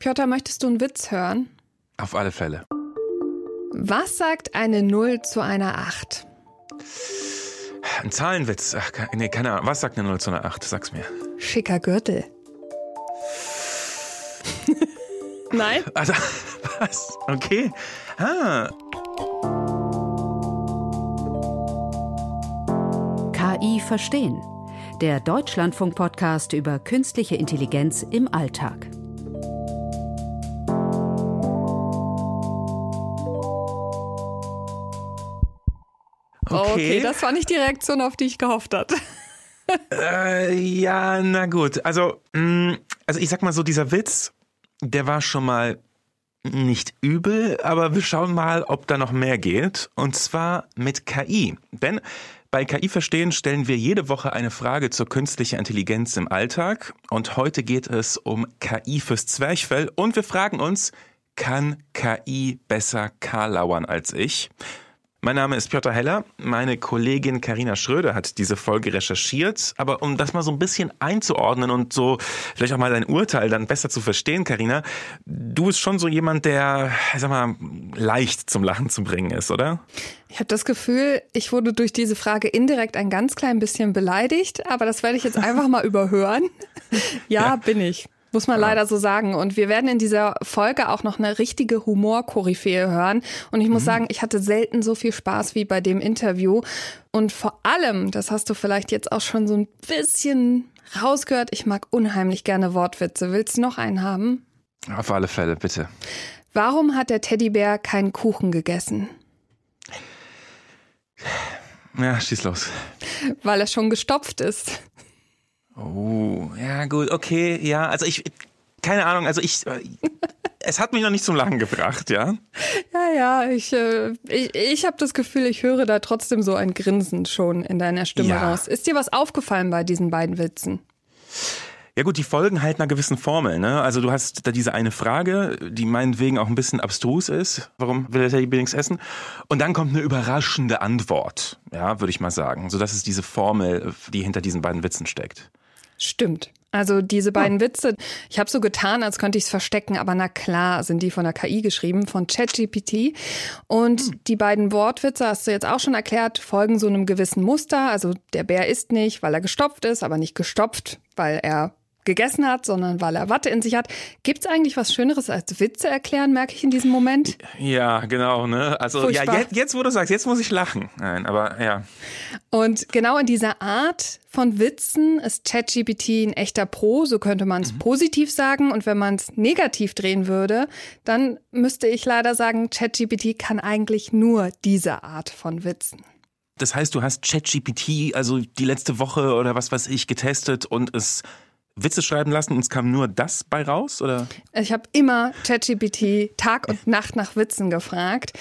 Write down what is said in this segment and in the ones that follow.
Piotr, möchtest du einen Witz hören? Auf alle Fälle. Was sagt eine 0 zu einer 8? Ein Zahlenwitz. Ach, nee, keine Ahnung. Was sagt eine 0 zu einer 8? Sag's mir. Schicker Gürtel. Nein? Also, was? Okay. Ah. KI verstehen. Der Deutschlandfunk-Podcast über künstliche Intelligenz im Alltag. Okay. okay, das war nicht die Reaktion, auf die ich gehofft hatte. äh, ja, na gut. Also, mh, also ich sag mal so, dieser Witz, der war schon mal nicht übel, aber wir schauen mal, ob da noch mehr geht. Und zwar mit KI. Denn bei KI Verstehen stellen wir jede Woche eine Frage zur künstlichen Intelligenz im Alltag. Und heute geht es um KI fürs Zwerchfell. Und wir fragen uns, kann KI besser Karlauern als ich? Mein Name ist Piotr Heller. Meine Kollegin Karina Schröder hat diese Folge recherchiert. Aber um das mal so ein bisschen einzuordnen und so vielleicht auch mal dein Urteil dann besser zu verstehen, Karina, du bist schon so jemand, der, ich sag mal, leicht zum Lachen zu bringen ist, oder? Ich habe das Gefühl, ich wurde durch diese Frage indirekt ein ganz klein bisschen beleidigt, aber das werde ich jetzt einfach mal überhören. ja, ja. bin ich. Muss man ja. leider so sagen. Und wir werden in dieser Folge auch noch eine richtige Humorkoryphäe hören. Und ich muss mhm. sagen, ich hatte selten so viel Spaß wie bei dem Interview. Und vor allem, das hast du vielleicht jetzt auch schon so ein bisschen rausgehört, ich mag unheimlich gerne Wortwitze. Willst du noch einen haben? Auf alle Fälle, bitte. Warum hat der Teddybär keinen Kuchen gegessen? Ja, schieß los. Weil er schon gestopft ist. Oh, ja, gut, okay, ja. Also ich, keine Ahnung, also ich, äh, es hat mich noch nicht zum Lachen gebracht, ja. Ja, ja, ich, äh, ich, ich habe das Gefühl, ich höre da trotzdem so ein Grinsen schon in deiner Stimme ja. raus. Ist dir was aufgefallen bei diesen beiden Witzen? Ja gut, die folgen halt einer gewissen Formel. Ne? Also du hast da diese eine Frage, die meinetwegen auch ein bisschen abstrus ist. Warum will er Teddy nichts essen? Und dann kommt eine überraschende Antwort, ja, würde ich mal sagen. So, das ist diese Formel, die hinter diesen beiden Witzen steckt. Stimmt. Also diese beiden ja. Witze, ich habe so getan, als könnte ich es verstecken, aber na klar sind die von der KI geschrieben, von ChatGPT. Und hm. die beiden Wortwitze, hast du jetzt auch schon erklärt, folgen so einem gewissen Muster. Also der Bär isst nicht, weil er gestopft ist, aber nicht gestopft, weil er gegessen hat, sondern weil er Watte in sich hat. Gibt es eigentlich was Schöneres als Witze erklären, merke ich in diesem Moment? Ja, genau. Ne? Also Furchtbar. ja, jetzt, jetzt, wo du sagst, jetzt muss ich lachen. Nein, aber ja. Und genau in dieser Art von Witzen ist ChatGPT ein echter Pro, so könnte man es mhm. positiv sagen. Und wenn man es negativ drehen würde, dann müsste ich leider sagen, ChatGPT kann eigentlich nur diese Art von Witzen. Das heißt, du hast ChatGPT also die letzte Woche oder was weiß ich getestet und es Witze schreiben lassen und es kam nur das bei raus? Oder? Ich habe immer ChatGPT Tag und Nacht nach Witzen gefragt.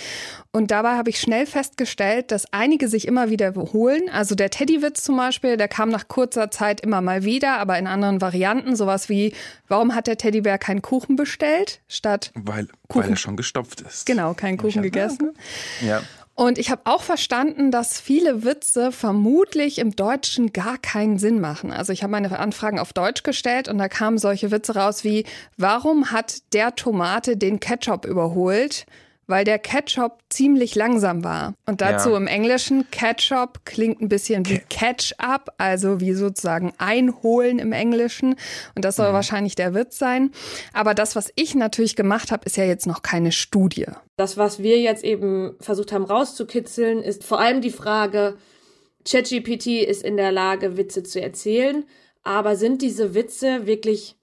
Und dabei habe ich schnell festgestellt, dass einige sich immer wieder wiederholen. Also der Teddywitz zum Beispiel, der kam nach kurzer Zeit immer mal wieder, aber in anderen Varianten. Sowas wie, warum hat der Teddybär keinen Kuchen bestellt, statt weil, Kuchen. weil er schon gestopft ist. Genau, keinen Kuchen gegessen. Ja. Und ich habe auch verstanden, dass viele Witze vermutlich im Deutschen gar keinen Sinn machen. Also ich habe meine Anfragen auf Deutsch gestellt und da kamen solche Witze raus wie, warum hat der Tomate den Ketchup überholt? Weil der Ketchup ziemlich langsam war. Und dazu ja. im Englischen, Ketchup klingt ein bisschen wie Catch-up, also wie sozusagen einholen im Englischen. Und das soll mhm. wahrscheinlich der Witz sein. Aber das, was ich natürlich gemacht habe, ist ja jetzt noch keine Studie. Das, was wir jetzt eben versucht haben rauszukitzeln, ist vor allem die Frage, ChatGPT ist in der Lage, Witze zu erzählen, aber sind diese Witze wirklich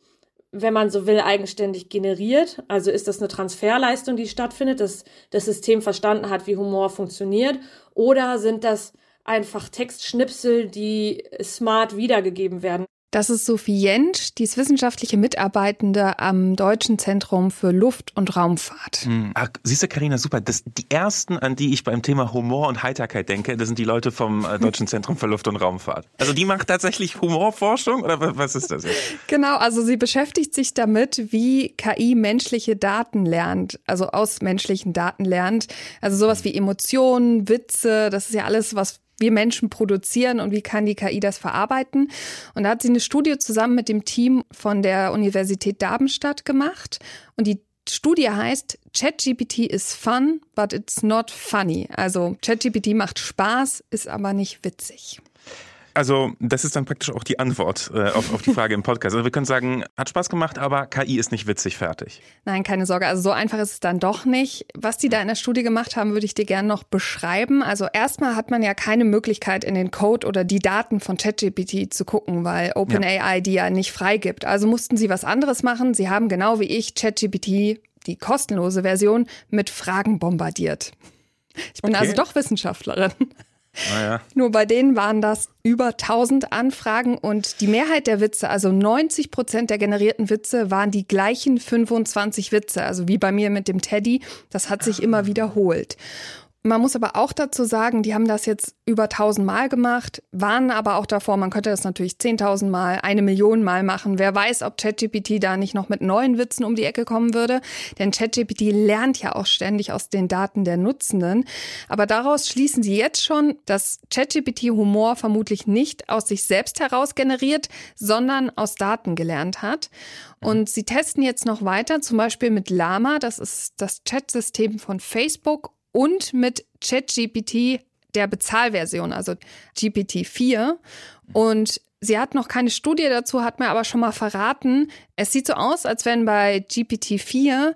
wenn man so will, eigenständig generiert. Also ist das eine Transferleistung, die stattfindet, dass das System verstanden hat, wie Humor funktioniert? Oder sind das einfach Textschnipsel, die smart wiedergegeben werden? Das ist Sophie Jentsch, die ist wissenschaftliche Mitarbeitende am Deutschen Zentrum für Luft- und Raumfahrt. Hm. Ach, siehst du, Carina, super. Das, die ersten, an die ich beim Thema Humor und Heiterkeit denke, das sind die Leute vom äh, Deutschen Zentrum für Luft- und Raumfahrt. Also die macht tatsächlich Humorforschung oder was ist das jetzt? Genau, also sie beschäftigt sich damit, wie KI menschliche Daten lernt, also aus menschlichen Daten lernt. Also sowas wie Emotionen, Witze, das ist ja alles, was wir Menschen produzieren und wie kann die KI das verarbeiten. Und da hat sie eine Studie zusammen mit dem Team von der Universität Darmstadt gemacht. Und die Studie heißt ChatGPT is fun, but it's not funny. Also ChatGPT macht Spaß, ist aber nicht witzig. Also, das ist dann praktisch auch die Antwort äh, auf, auf die Frage im Podcast. Also, wir können sagen, hat Spaß gemacht, aber KI ist nicht witzig fertig. Nein, keine Sorge. Also, so einfach ist es dann doch nicht. Was die da in der Studie gemacht haben, würde ich dir gerne noch beschreiben. Also, erstmal hat man ja keine Möglichkeit, in den Code oder die Daten von ChatGPT zu gucken, weil OpenAI ja. die ja nicht freigibt. Also mussten sie was anderes machen. Sie haben genau wie ich ChatGPT, die kostenlose Version, mit Fragen bombardiert. Ich bin okay. also doch Wissenschaftlerin. Naja. Nur bei denen waren das über 1000 Anfragen und die Mehrheit der Witze, also 90 Prozent der generierten Witze, waren die gleichen 25 Witze. Also wie bei mir mit dem Teddy. Das hat sich immer wiederholt. Man muss aber auch dazu sagen, die haben das jetzt über 1000 Mal gemacht, waren aber auch davor, man könnte das natürlich 10.000 Mal, eine Million Mal machen. Wer weiß, ob ChatGPT da nicht noch mit neuen Witzen um die Ecke kommen würde. Denn ChatGPT lernt ja auch ständig aus den Daten der Nutzenden. Aber daraus schließen sie jetzt schon, dass ChatGPT Humor vermutlich nicht aus sich selbst heraus generiert, sondern aus Daten gelernt hat. Und sie testen jetzt noch weiter, zum Beispiel mit Lama, das ist das Chatsystem von Facebook und mit ChatGPT der Bezahlversion, also GPT-4. Und sie hat noch keine Studie dazu, hat mir aber schon mal verraten, es sieht so aus, als wenn bei GPT-4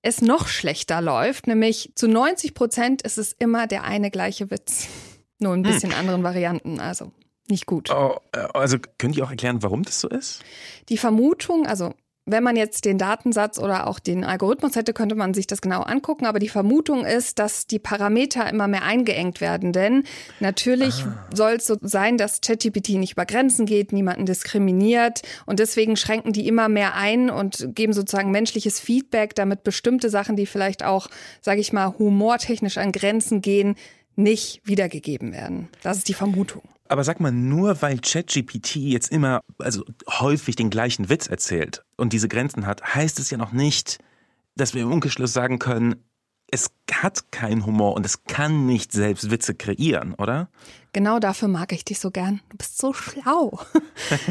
es noch schlechter läuft, nämlich zu 90 Prozent ist es immer der eine gleiche Witz. Nur ein hm. bisschen hm. anderen Varianten, also nicht gut. Oh, äh, also könnt ihr auch erklären, warum das so ist? Die Vermutung, also wenn man jetzt den Datensatz oder auch den Algorithmus hätte, könnte man sich das genau angucken. Aber die Vermutung ist, dass die Parameter immer mehr eingeengt werden. Denn natürlich ah. soll es so sein, dass ChatGPT nicht über Grenzen geht, niemanden diskriminiert. Und deswegen schränken die immer mehr ein und geben sozusagen menschliches Feedback, damit bestimmte Sachen, die vielleicht auch, sage ich mal, humortechnisch an Grenzen gehen, nicht wiedergegeben werden. Das ist die Vermutung. Aber sag mal, nur weil ChatGPT jetzt immer, also häufig den gleichen Witz erzählt und diese Grenzen hat, heißt es ja noch nicht, dass wir im Umkehrschluss sagen können, es hat keinen Humor und es kann nicht selbst Witze kreieren, oder? Genau dafür mag ich dich so gern. Du bist so schlau.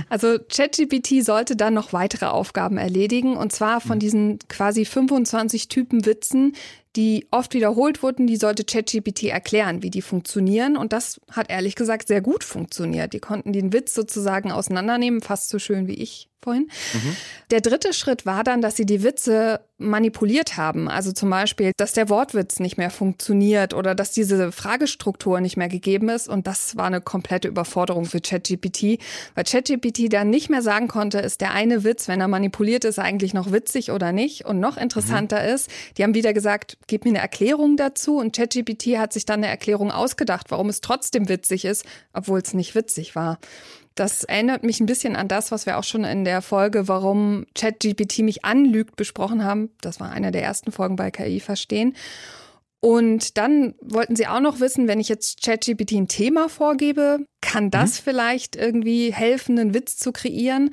Also ChatGPT sollte dann noch weitere Aufgaben erledigen und zwar von hm. diesen quasi 25 Typen Witzen, die oft wiederholt wurden, die sollte ChatGPT erklären, wie die funktionieren. Und das hat ehrlich gesagt sehr gut funktioniert. Die konnten den Witz sozusagen auseinandernehmen, fast so schön wie ich vorhin. Mhm. Der dritte Schritt war dann, dass sie die Witze manipuliert haben. Also zum Beispiel, dass der Wortwitz nicht mehr funktioniert oder dass diese Fragestruktur nicht mehr gegeben ist. Und das war eine komplette Überforderung für ChatGPT, weil ChatGPT dann nicht mehr sagen konnte, ist der eine Witz, wenn er manipuliert ist, eigentlich noch witzig oder nicht. Und noch interessanter mhm. ist, die haben wieder gesagt, gib mir eine Erklärung dazu. Und ChatGPT hat sich dann eine Erklärung ausgedacht, warum es trotzdem witzig ist, obwohl es nicht witzig war. Das erinnert mich ein bisschen an das, was wir auch schon in der Folge, warum ChatGPT mich anlügt, besprochen haben. Das war eine der ersten Folgen bei KI verstehen. Und dann wollten sie auch noch wissen, wenn ich jetzt ChatGPT ein Thema vorgebe, kann das mhm. vielleicht irgendwie helfen, einen Witz zu kreieren?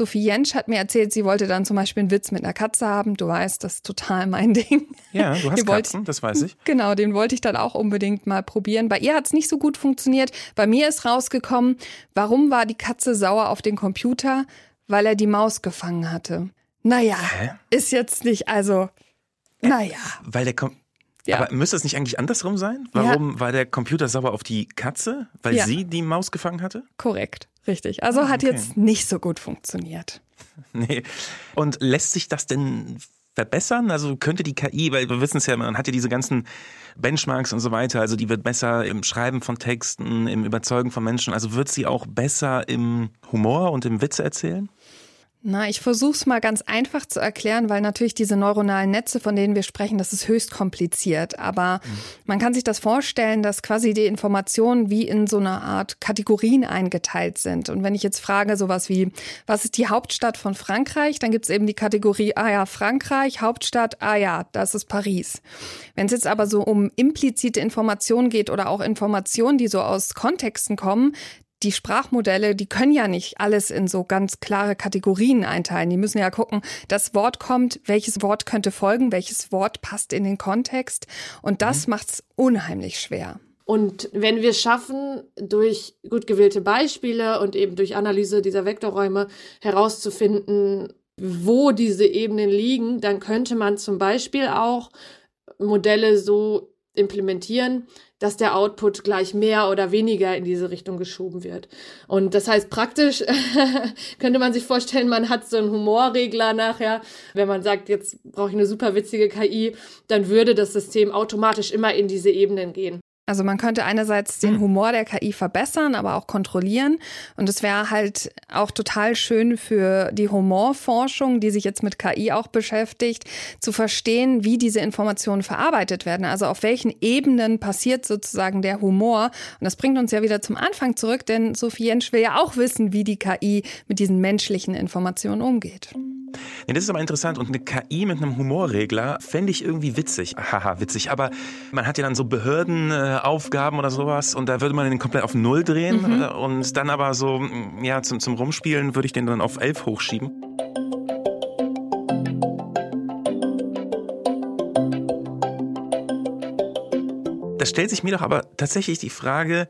Sophie Jentsch hat mir erzählt, sie wollte dann zum Beispiel einen Witz mit einer Katze haben. Du weißt, das ist total mein Ding. Ja, du hast Katzen, das weiß ich. Genau, den wollte ich dann auch unbedingt mal probieren. Bei ihr hat es nicht so gut funktioniert. Bei mir ist rausgekommen, warum war die Katze sauer auf den Computer? Weil er die Maus gefangen hatte. Naja, Hä? ist jetzt nicht, also, naja. Weil der kommt. Ja. Aber müsste es nicht eigentlich andersrum sein? Warum ja. war der Computer sauer auf die Katze? Weil ja. sie die Maus gefangen hatte? Korrekt. Richtig. Also ah, okay. hat jetzt nicht so gut funktioniert. Nee. Und lässt sich das denn verbessern? Also könnte die KI, weil wir wissen es ja, man hat ja diese ganzen Benchmarks und so weiter, also die wird besser im Schreiben von Texten, im Überzeugen von Menschen, also wird sie auch besser im Humor und im Witze erzählen? Na, ich versuche es mal ganz einfach zu erklären, weil natürlich diese neuronalen Netze, von denen wir sprechen, das ist höchst kompliziert. Aber mhm. man kann sich das vorstellen, dass quasi die Informationen wie in so einer Art Kategorien eingeteilt sind. Und wenn ich jetzt frage, sowas wie, was ist die Hauptstadt von Frankreich, dann gibt es eben die Kategorie, ah ja, Frankreich, Hauptstadt, ah ja, das ist Paris. Wenn es jetzt aber so um implizite Informationen geht oder auch Informationen, die so aus Kontexten kommen, die Sprachmodelle, die können ja nicht alles in so ganz klare Kategorien einteilen. Die müssen ja gucken, das Wort kommt, welches Wort könnte folgen, welches Wort passt in den Kontext. Und das mhm. macht es unheimlich schwer. Und wenn wir es schaffen, durch gut gewählte Beispiele und eben durch Analyse dieser Vektorräume herauszufinden, wo diese Ebenen liegen, dann könnte man zum Beispiel auch Modelle so implementieren, dass der Output gleich mehr oder weniger in diese Richtung geschoben wird. Und das heißt, praktisch könnte man sich vorstellen, man hat so einen Humorregler nachher. Wenn man sagt, jetzt brauche ich eine super witzige KI, dann würde das System automatisch immer in diese Ebenen gehen. Also man könnte einerseits den hm. Humor der KI verbessern, aber auch kontrollieren. Und es wäre halt auch total schön für die Humorforschung, die sich jetzt mit KI auch beschäftigt, zu verstehen, wie diese Informationen verarbeitet werden. Also auf welchen Ebenen passiert sozusagen der Humor. Und das bringt uns ja wieder zum Anfang zurück, denn Sophie Jensch will ja auch wissen, wie die KI mit diesen menschlichen Informationen umgeht. Ja, das ist aber interessant. Und eine KI mit einem Humorregler fände ich irgendwie witzig. Haha, witzig. Aber man hat ja dann so Behördenaufgaben oder sowas und da würde man den komplett auf Null drehen. Mhm. Und dann aber so, ja, zum, zum Rumspielen würde ich den dann auf elf hochschieben. Da stellt sich mir doch aber tatsächlich die Frage,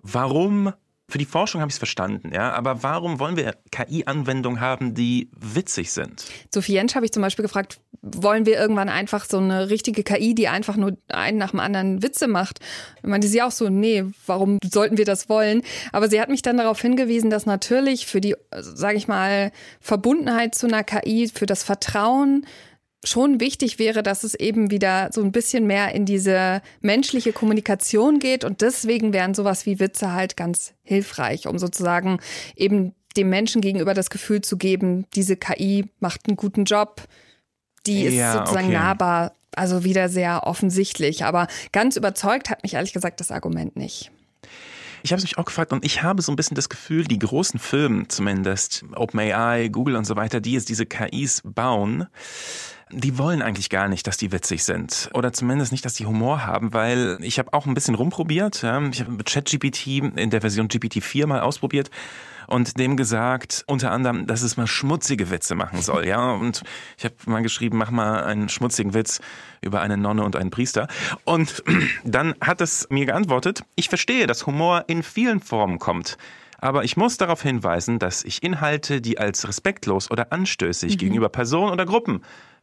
warum für die Forschung habe ich es verstanden, ja, aber warum wollen wir KI-Anwendungen haben, die witzig sind? Sophie Jentsch habe ich zum Beispiel gefragt, wollen wir irgendwann einfach so eine richtige KI, die einfach nur einen nach dem anderen Witze macht? Ich meinte sie auch so, nee, warum sollten wir das wollen? Aber sie hat mich dann darauf hingewiesen, dass natürlich für die, sage ich mal, Verbundenheit zu einer KI, für das Vertrauen, schon wichtig wäre, dass es eben wieder so ein bisschen mehr in diese menschliche Kommunikation geht und deswegen wären sowas wie Witze halt ganz hilfreich, um sozusagen eben dem Menschen gegenüber das Gefühl zu geben, diese KI macht einen guten Job, die ist ja, sozusagen okay. nahbar, also wieder sehr offensichtlich, aber ganz überzeugt hat mich ehrlich gesagt das Argument nicht. Ich habe mich auch gefragt und ich habe so ein bisschen das Gefühl, die großen Firmen zumindest, OpenAI, Google und so weiter, die jetzt diese KIs bauen, die wollen eigentlich gar nicht, dass die witzig sind. Oder zumindest nicht, dass die Humor haben, weil ich habe auch ein bisschen rumprobiert. Ja. Ich habe ChatGPT in der Version GPT-4 mal ausprobiert und dem gesagt, unter anderem, dass es mal schmutzige Witze machen soll, ja. Und ich habe mal geschrieben, mach mal einen schmutzigen Witz über eine Nonne und einen Priester. Und dann hat es mir geantwortet, ich verstehe, dass Humor in vielen Formen kommt. Aber ich muss darauf hinweisen, dass ich Inhalte, die als respektlos oder anstößig mhm. gegenüber Personen oder Gruppen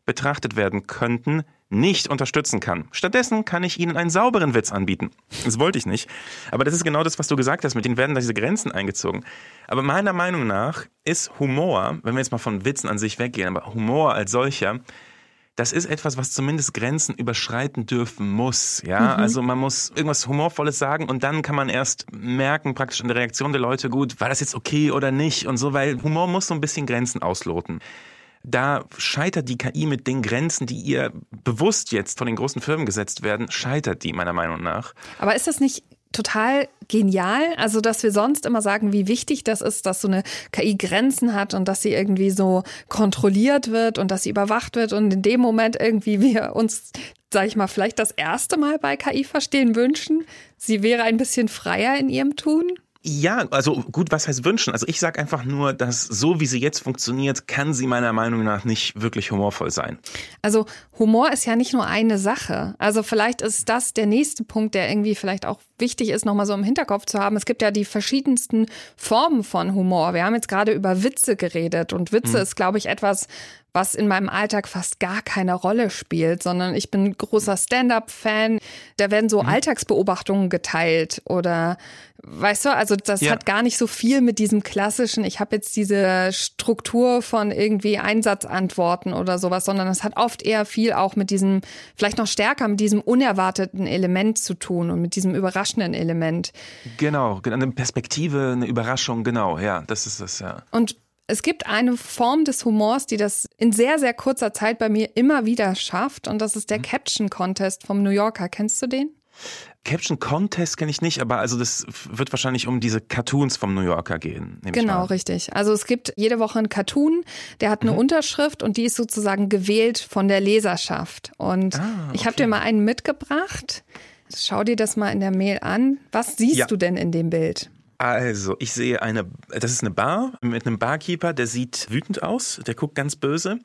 betrachtet werden könnten, nicht unterstützen kann. Stattdessen kann ich Ihnen einen sauberen Witz anbieten. Das wollte ich nicht. Aber das ist genau das, was du gesagt hast. Mit denen werden da diese Grenzen eingezogen. Aber meiner Meinung nach ist Humor, wenn wir jetzt mal von Witzen an sich weggehen, aber Humor als solcher, das ist etwas, was zumindest Grenzen überschreiten dürfen muss. Ja, mhm. also man muss irgendwas Humorvolles sagen und dann kann man erst merken, praktisch in der Reaktion der Leute, gut, war das jetzt okay oder nicht und so, weil Humor muss so ein bisschen Grenzen ausloten da scheitert die KI mit den Grenzen, die ihr bewusst jetzt von den großen Firmen gesetzt werden, scheitert die meiner Meinung nach. Aber ist das nicht total genial. Also, dass wir sonst immer sagen, wie wichtig das ist, dass so eine KI Grenzen hat und dass sie irgendwie so kontrolliert wird und dass sie überwacht wird und in dem Moment irgendwie wir uns, sag ich mal, vielleicht das erste Mal bei KI verstehen wünschen. Sie wäre ein bisschen freier in ihrem Tun. Ja, also gut, was heißt wünschen? Also ich sage einfach nur, dass so wie sie jetzt funktioniert, kann sie meiner Meinung nach nicht wirklich humorvoll sein. Also Humor ist ja nicht nur eine Sache. Also vielleicht ist das der nächste Punkt, der irgendwie vielleicht auch wichtig ist, nochmal so im Hinterkopf zu haben. Es gibt ja die verschiedensten Formen von Humor. Wir haben jetzt gerade über Witze geredet und Witze hm. ist, glaube ich, etwas, was in meinem Alltag fast gar keine Rolle spielt, sondern ich bin großer Stand-up-Fan. Da werden so mhm. Alltagsbeobachtungen geteilt oder weißt du, also das ja. hat gar nicht so viel mit diesem klassischen, ich habe jetzt diese Struktur von irgendwie Einsatzantworten oder sowas, sondern es hat oft eher viel auch mit diesem, vielleicht noch stärker mit diesem unerwarteten Element zu tun und mit diesem überraschenden Element. Genau, eine Perspektive, eine Überraschung, genau, ja, das ist es, ja. Und es gibt eine Form des Humors, die das in sehr, sehr kurzer Zeit bei mir immer wieder schafft. Und das ist der mhm. Caption Contest vom New Yorker. Kennst du den? Caption Contest kenne ich nicht, aber also das wird wahrscheinlich um diese Cartoons vom New Yorker gehen. Genau, richtig. Also es gibt jede Woche einen Cartoon, der hat eine mhm. Unterschrift und die ist sozusagen gewählt von der Leserschaft. Und ah, okay. ich habe dir mal einen mitgebracht. Schau dir das mal in der Mail an. Was siehst ja. du denn in dem Bild? Also, ich sehe eine, das ist eine Bar mit einem Barkeeper, der sieht wütend aus, der guckt ganz böse.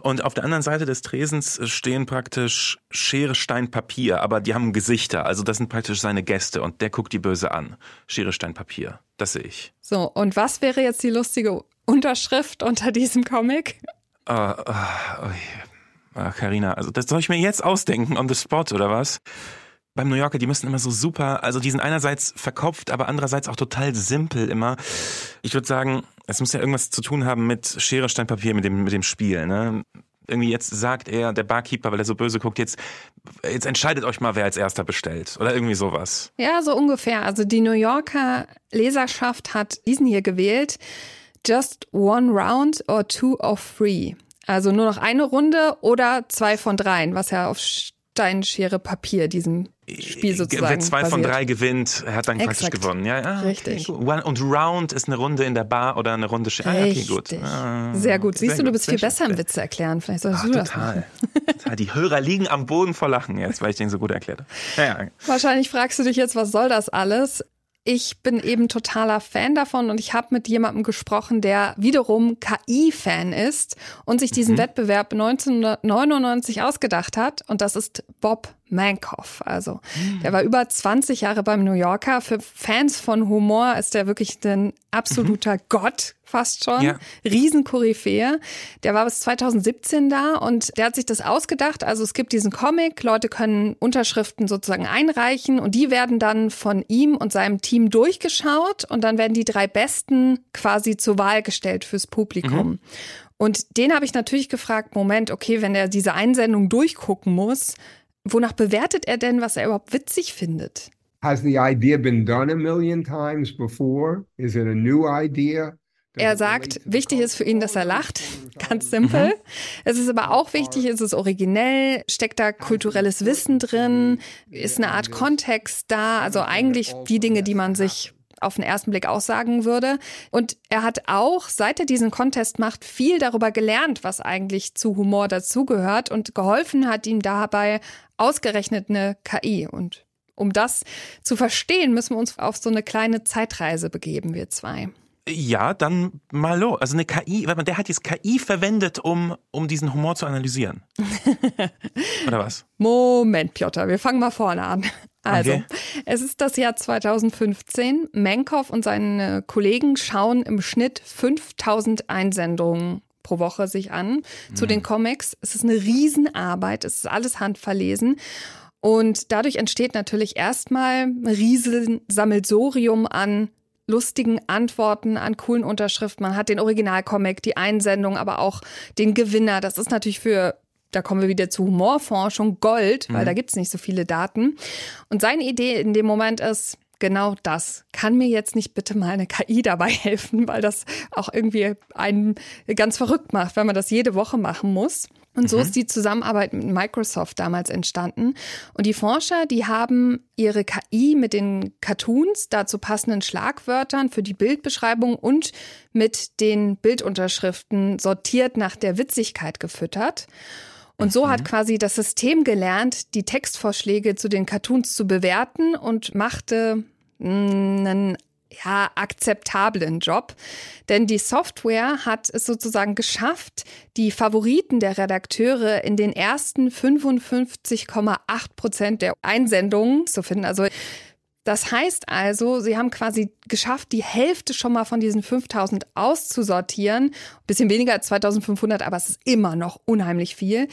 Und auf der anderen Seite des Tresens stehen praktisch Schere, Stein, Papier, aber die haben Gesichter. Also, das sind praktisch seine Gäste und der guckt die böse an. Schere, Stein, Papier. Das sehe ich. So, und was wäre jetzt die lustige Unterschrift unter diesem Comic? Uh, uh, oh, Carina, also das soll ich mir jetzt ausdenken on the spot oder was? Beim New Yorker, die müssen immer so super, also die sind einerseits verkopft, aber andererseits auch total simpel immer. Ich würde sagen, es muss ja irgendwas zu tun haben mit Schere, Stein, Papier, mit dem, mit dem Spiel, ne? Irgendwie jetzt sagt er, der Barkeeper, weil er so böse guckt, jetzt, jetzt entscheidet euch mal, wer als erster bestellt. Oder irgendwie sowas. Ja, so ungefähr. Also die New Yorker Leserschaft hat diesen hier gewählt. Just one round or two of three. Also nur noch eine Runde oder zwei von dreien, was ja auf Stein, Schere, Papier, diesem Spiel sozusagen. Wer zwei basiert. von drei gewinnt, hat dann Exakt. praktisch gewonnen. Ja, ah, Richtig. Okay, und Round ist eine Runde in der Bar oder eine Runde. Ah, okay, gut. Ah, Sehr gut. Siehst du, du bist viel besser im Witze erklären. Vielleicht solltest Ach, du das total. machen. Die Hörer liegen am Boden vor Lachen jetzt, weil ich den so gut erklärt habe. Ja, ja. Wahrscheinlich fragst du dich jetzt, was soll das alles? Ich bin eben totaler Fan davon und ich habe mit jemandem gesprochen, der wiederum KI-Fan ist und sich diesen mhm. Wettbewerb 1999 ausgedacht hat. Und das ist Bob Mankoff. Also, mhm. der war über 20 Jahre beim New Yorker. Für Fans von Humor ist der wirklich ein absoluter mhm. Gott, fast schon. Ja. Riesenkoryphäe. Der war bis 2017 da und der hat sich das ausgedacht. Also es gibt diesen Comic, Leute können Unterschriften sozusagen einreichen und die werden dann von ihm und seinem Team durchgeschaut und dann werden die drei Besten quasi zur Wahl gestellt fürs Publikum. Mhm. Und den habe ich natürlich gefragt, Moment, okay, wenn er diese Einsendung durchgucken muss, wonach bewertet er denn, was er überhaupt witzig findet? Has the idea been done a million times before? Is it a new idea? Er sagt, wichtig ist für ihn, dass er lacht. Ganz simpel. Mhm. Es ist aber auch wichtig, ist es originell, steckt da kulturelles Wissen drin, ist eine Art Kontext da, also eigentlich die Dinge, die man sich auf den ersten Blick aussagen würde. Und er hat auch, seit er diesen Contest macht, viel darüber gelernt, was eigentlich zu Humor dazugehört und geholfen hat ihm dabei ausgerechnet eine KI. Und um das zu verstehen, müssen wir uns auf so eine kleine Zeitreise begeben, wir zwei. Ja, dann mal los. Also eine KI, der hat jetzt KI verwendet, um, um diesen Humor zu analysieren. Oder was? Moment, Piotr, wir fangen mal vorne an. Also, okay. es ist das Jahr 2015. Menkow und seine Kollegen schauen im Schnitt 5000 Einsendungen pro Woche sich an mhm. zu den Comics. Es ist eine Riesenarbeit, es ist alles handverlesen. Und dadurch entsteht natürlich erstmal ein Riesensammelsorium an lustigen Antworten an coolen Unterschriften. Man hat den Originalcomic, die Einsendung, aber auch den Gewinner. Das ist natürlich für da kommen wir wieder zu Humorforschung, Gold, weil mhm. da gibt es nicht so viele Daten. Und seine Idee in dem Moment ist, genau das. Kann mir jetzt nicht bitte mal eine KI dabei helfen, weil das auch irgendwie einen ganz verrückt macht, wenn man das jede Woche machen muss. Und so mhm. ist die Zusammenarbeit mit Microsoft damals entstanden. Und die Forscher, die haben ihre KI mit den Cartoons, dazu passenden Schlagwörtern für die Bildbeschreibung und mit den Bildunterschriften sortiert nach der Witzigkeit gefüttert. Und so hat mhm. quasi das System gelernt, die Textvorschläge zu den Cartoons zu bewerten und machte einen ja, akzeptablen Job. Denn die Software hat es sozusagen geschafft, die Favoriten der Redakteure in den ersten 55,8 Prozent der Einsendungen zu finden. Also das heißt also, sie haben quasi geschafft, die Hälfte schon mal von diesen 5000 auszusortieren. bisschen weniger als 2500, aber es ist immer noch unheimlich viel.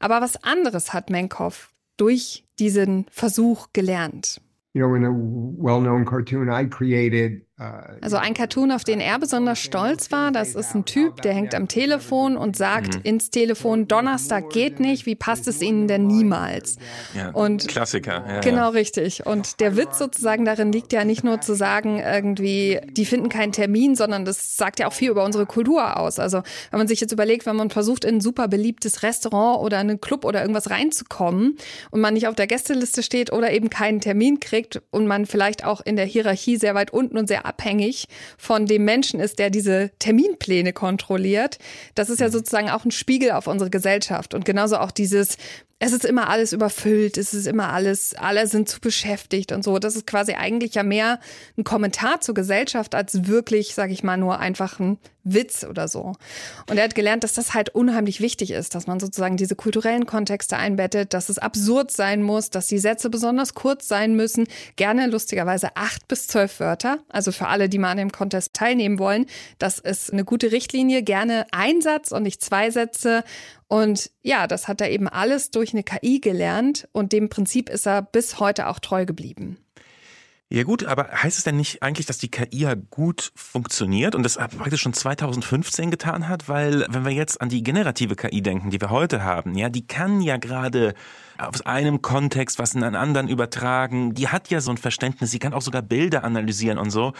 Aber was anderes hat Menkow durch diesen Versuch gelernt. You know, in a well-known cartoon I created, also ein Cartoon, auf den er besonders stolz war, das ist ein Typ, der hängt am Telefon und sagt mhm. ins Telefon, Donnerstag geht nicht, wie passt es Ihnen denn niemals? Ja, und Klassiker. Ja, genau ja. richtig. Und der Witz sozusagen darin liegt ja nicht nur zu sagen, irgendwie, die finden keinen Termin, sondern das sagt ja auch viel über unsere Kultur aus. Also wenn man sich jetzt überlegt, wenn man versucht, in ein super beliebtes Restaurant oder einen Club oder irgendwas reinzukommen und man nicht auf der Gästeliste steht oder eben keinen Termin kriegt und man vielleicht auch in der Hierarchie sehr weit unten und sehr sehr abhängig von dem Menschen ist, der diese Terminpläne kontrolliert. Das ist ja sozusagen auch ein Spiegel auf unsere Gesellschaft. Und genauso auch dieses, es ist immer alles überfüllt, es ist immer alles, alle sind zu beschäftigt und so. Das ist quasi eigentlich ja mehr ein Kommentar zur Gesellschaft als wirklich, sag ich mal, nur einfach ein Witz oder so. Und er hat gelernt, dass das halt unheimlich wichtig ist, dass man sozusagen diese kulturellen Kontexte einbettet, dass es absurd sein muss, dass die Sätze besonders kurz sein müssen, gerne lustigerweise acht bis zwölf Wörter. Also für alle, die mal an dem Contest teilnehmen wollen, das ist eine gute Richtlinie. Gerne ein Satz und nicht zwei Sätze. Und ja, das hat er eben alles durch eine KI gelernt und dem Prinzip ist er bis heute auch treu geblieben. Ja gut, aber heißt es denn nicht eigentlich, dass die KI ja gut funktioniert und das praktisch schon 2015 getan hat? Weil wenn wir jetzt an die generative KI denken, die wir heute haben, ja, die kann ja gerade aus einem Kontext was in einen anderen übertragen. Die hat ja so ein Verständnis, sie kann auch sogar Bilder analysieren und so.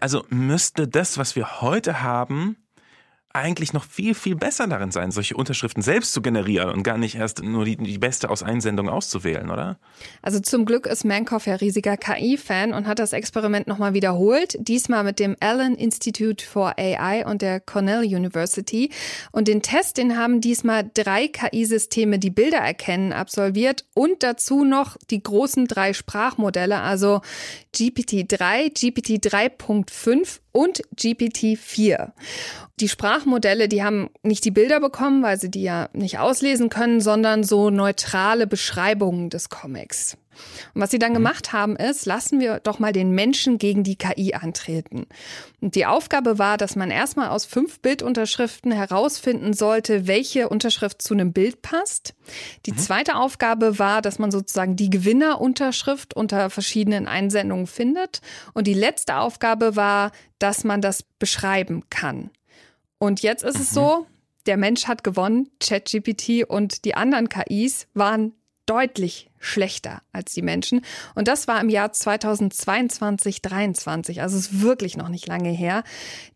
Also müsste das, was wir heute haben, eigentlich noch viel, viel besser darin sein, solche Unterschriften selbst zu generieren und gar nicht erst nur die, die beste aus Einsendungen auszuwählen, oder? Also zum Glück ist Mankoff ja riesiger KI-Fan und hat das Experiment nochmal wiederholt, diesmal mit dem Allen Institute for AI und der Cornell University. Und den Test, den haben diesmal drei KI-Systeme, die Bilder erkennen, absolviert und dazu noch die großen drei Sprachmodelle, also GPT-3, GPT 3.5 und GPT-4. Die Sprachmodelle, die haben nicht die Bilder bekommen, weil sie die ja nicht auslesen können, sondern so neutrale Beschreibungen des Comics. Und was sie dann mhm. gemacht haben, ist, lassen wir doch mal den Menschen gegen die KI antreten. Und die Aufgabe war, dass man erstmal aus fünf Bildunterschriften herausfinden sollte, welche Unterschrift zu einem Bild passt. Die mhm. zweite Aufgabe war, dass man sozusagen die Gewinnerunterschrift unter verschiedenen Einsendungen findet. Und die letzte Aufgabe war, dass man das beschreiben kann. Und jetzt ist es mhm. so, der Mensch hat gewonnen, ChatGPT und die anderen KIs waren deutlich schlechter als die Menschen. Und das war im Jahr 2022, 23. Also es ist wirklich noch nicht lange her.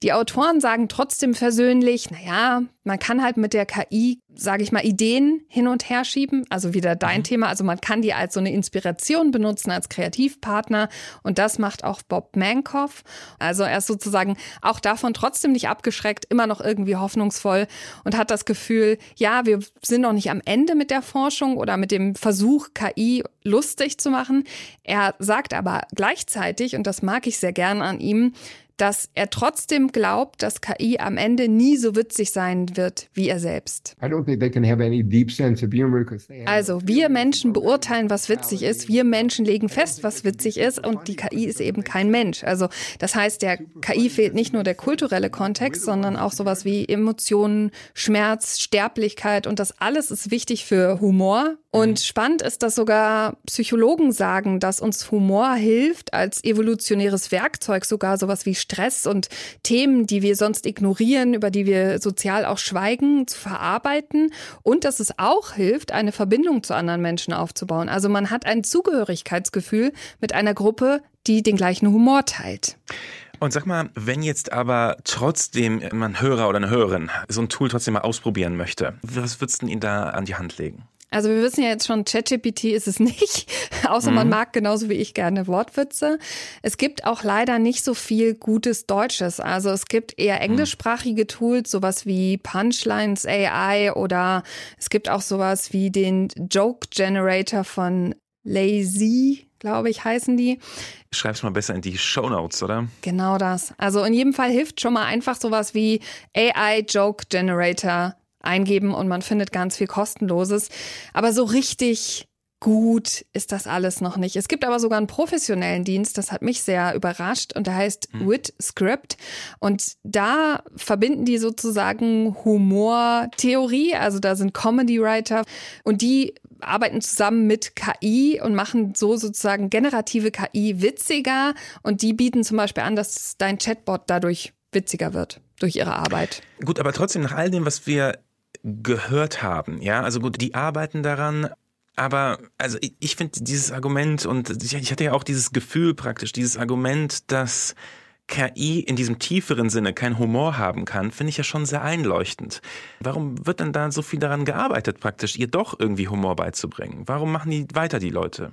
Die Autoren sagen trotzdem versöhnlich, naja, man kann halt mit der KI, sage ich mal, Ideen hin und her schieben. Also wieder dein mhm. Thema. Also man kann die als so eine Inspiration benutzen, als Kreativpartner. Und das macht auch Bob Mankoff. Also er ist sozusagen auch davon trotzdem nicht abgeschreckt, immer noch irgendwie hoffnungsvoll und hat das Gefühl, ja, wir sind noch nicht am Ende mit der Forschung oder mit dem Versuch, KI lustig zu machen. Er sagt aber gleichzeitig, und das mag ich sehr gern an ihm, dass er trotzdem glaubt, dass KI am Ende nie so witzig sein wird wie er selbst. Also wir Menschen beurteilen, was witzig ist. Wir Menschen legen fest, was witzig ist und die KI ist eben kein Mensch. Also das heißt, der KI fehlt nicht nur der kulturelle Kontext, sondern auch sowas wie Emotionen, Schmerz, Sterblichkeit und das alles ist wichtig für Humor. Und spannend ist, dass sogar Psychologen sagen, dass uns Humor hilft als evolutionäres Werkzeug, sogar sowas wie Stress und Themen, die wir sonst ignorieren, über die wir sozial auch schweigen, zu verarbeiten und dass es auch hilft, eine Verbindung zu anderen Menschen aufzubauen. Also man hat ein Zugehörigkeitsgefühl mit einer Gruppe, die den gleichen Humor teilt. Und sag mal, wenn jetzt aber trotzdem man Hörer oder eine Hörerin so ein Tool trotzdem mal ausprobieren möchte, was würdest du Ihnen da an die Hand legen? Also wir wissen ja jetzt schon, ChatGPT ist es nicht, außer mhm. man mag genauso wie ich gerne Wortwitze. Es gibt auch leider nicht so viel gutes Deutsches. Also es gibt eher mhm. englischsprachige Tools, sowas wie Punchlines AI oder es gibt auch sowas wie den Joke Generator von Lazy, glaube ich, heißen die. Schreib's mal besser in die Show Notes, oder? Genau das. Also in jedem Fall hilft schon mal einfach sowas wie AI Joke Generator eingeben und man findet ganz viel kostenloses. Aber so richtig gut ist das alles noch nicht. Es gibt aber sogar einen professionellen Dienst, das hat mich sehr überrascht und der heißt hm. Wit Script und da verbinden die sozusagen Humor-Theorie, also da sind Comedy Writer und die arbeiten zusammen mit KI und machen so sozusagen generative KI witziger und die bieten zum Beispiel an, dass dein Chatbot dadurch witziger wird durch ihre Arbeit. Gut, aber trotzdem nach all dem, was wir gehört haben. Ja, also gut, die arbeiten daran. Aber also ich, finde dieses Argument und ich, ich hatte ja auch dieses Gefühl praktisch, dieses Argument, dass KI in diesem tieferen Sinne keinen Humor haben kann, finde ich ja schon sehr einleuchtend. Warum wird denn da so viel daran gearbeitet, praktisch ihr doch irgendwie Humor beizubringen? Warum machen die weiter, die Leute?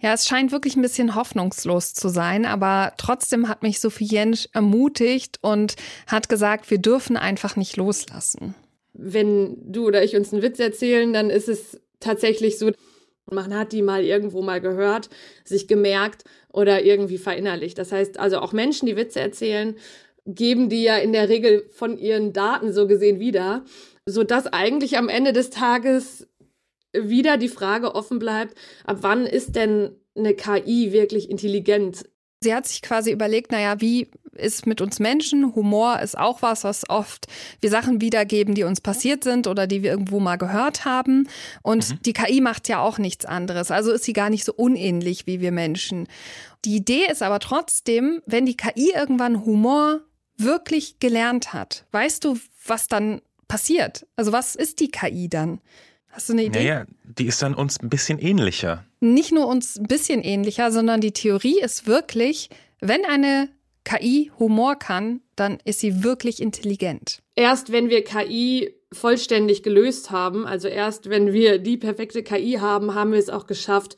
Ja, es scheint wirklich ein bisschen hoffnungslos zu sein, aber trotzdem hat mich Sophie Jensch ermutigt und hat gesagt, wir dürfen einfach nicht loslassen. Wenn du oder ich uns einen Witz erzählen, dann ist es tatsächlich so, man hat die mal irgendwo mal gehört, sich gemerkt oder irgendwie verinnerlicht. Das heißt also auch Menschen, die Witze erzählen, geben die ja in der Regel von ihren Daten so gesehen wieder, sodass eigentlich am Ende des Tages wieder die Frage offen bleibt, ab wann ist denn eine KI wirklich intelligent? Sie hat sich quasi überlegt, naja, wie ist mit uns Menschen? Humor ist auch was, was oft wir Sachen wiedergeben, die uns passiert sind oder die wir irgendwo mal gehört haben. Und mhm. die KI macht ja auch nichts anderes. Also ist sie gar nicht so unähnlich wie wir Menschen. Die Idee ist aber trotzdem, wenn die KI irgendwann Humor wirklich gelernt hat, weißt du, was dann passiert? Also was ist die KI dann? Hast du eine Idee? Naja, die ist dann uns ein bisschen ähnlicher. Nicht nur uns ein bisschen ähnlicher, sondern die Theorie ist wirklich, wenn eine KI Humor kann, dann ist sie wirklich intelligent. Erst wenn wir KI vollständig gelöst haben, also erst wenn wir die perfekte KI haben, haben wir es auch geschafft,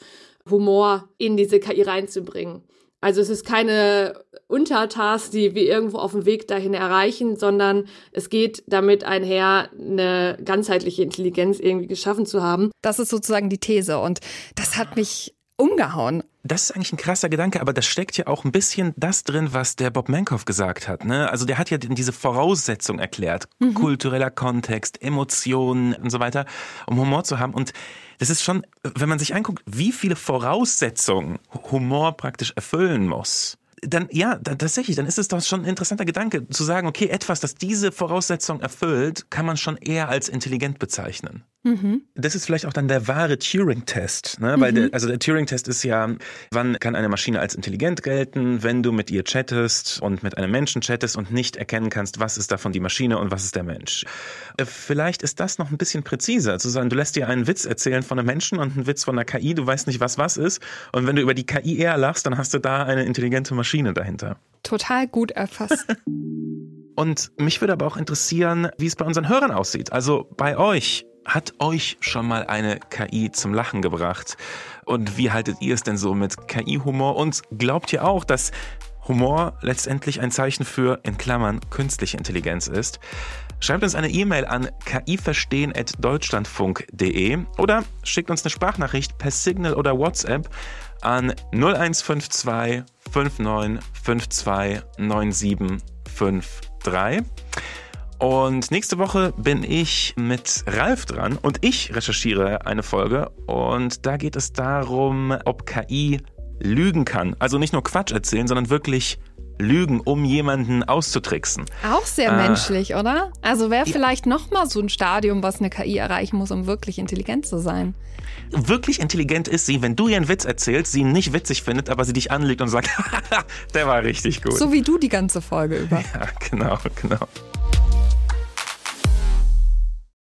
Humor in diese KI reinzubringen. Also es ist keine Untertask, die wir irgendwo auf dem Weg dahin erreichen, sondern es geht damit einher, eine ganzheitliche Intelligenz irgendwie geschaffen zu haben. Das ist sozusagen die These und das hat mich umgehauen. Das ist eigentlich ein krasser Gedanke, aber da steckt ja auch ein bisschen das drin, was der Bob Mankoff gesagt hat. Ne? Also der hat ja diese Voraussetzung erklärt, mhm. kultureller Kontext, Emotionen und so weiter, um Humor zu haben. Und das ist schon, wenn man sich anguckt, wie viele Voraussetzungen Humor praktisch erfüllen muss dann ja, dann, tatsächlich, dann ist es doch schon ein interessanter Gedanke zu sagen, okay, etwas, das diese Voraussetzung erfüllt, kann man schon eher als intelligent bezeichnen. Mhm. Das ist vielleicht auch dann der wahre Turing-Test, ne? Weil mhm. der, also der Turing-Test ist ja, wann kann eine Maschine als intelligent gelten, wenn du mit ihr chattest und mit einem Menschen chattest und nicht erkennen kannst, was ist davon die Maschine und was ist der Mensch. Äh, vielleicht ist das noch ein bisschen präziser, zu sagen, du lässt dir einen Witz erzählen von einem Menschen und einen Witz von einer KI, du weißt nicht, was was ist. Und wenn du über die KI eher lachst, dann hast du da eine intelligente Maschine dahinter. Total gut erfasst. Und mich würde aber auch interessieren, wie es bei unseren Hörern aussieht. Also bei euch. Hat euch schon mal eine KI zum Lachen gebracht? Und wie haltet ihr es denn so mit KI-Humor? Und glaubt ihr auch, dass Humor letztendlich ein Zeichen für, in Klammern, künstliche Intelligenz ist? Schreibt uns eine E-Mail an kiverstehen.deutschlandfunk.de oder schickt uns eine Sprachnachricht per Signal oder WhatsApp an 0152 5952 9753. Und nächste Woche bin ich mit Ralf dran und ich recherchiere eine Folge und da geht es darum, ob KI lügen kann. Also nicht nur Quatsch erzählen, sondern wirklich lügen, um jemanden auszutricksen. Auch sehr äh, menschlich, oder? Also wäre vielleicht noch mal so ein Stadium, was eine KI erreichen muss, um wirklich intelligent zu sein. Wirklich intelligent ist sie, wenn du ihr einen Witz erzählst, sie ihn nicht witzig findet, aber sie dich anlegt und sagt, der war richtig gut. So wie du die ganze Folge über. Ja, genau, genau.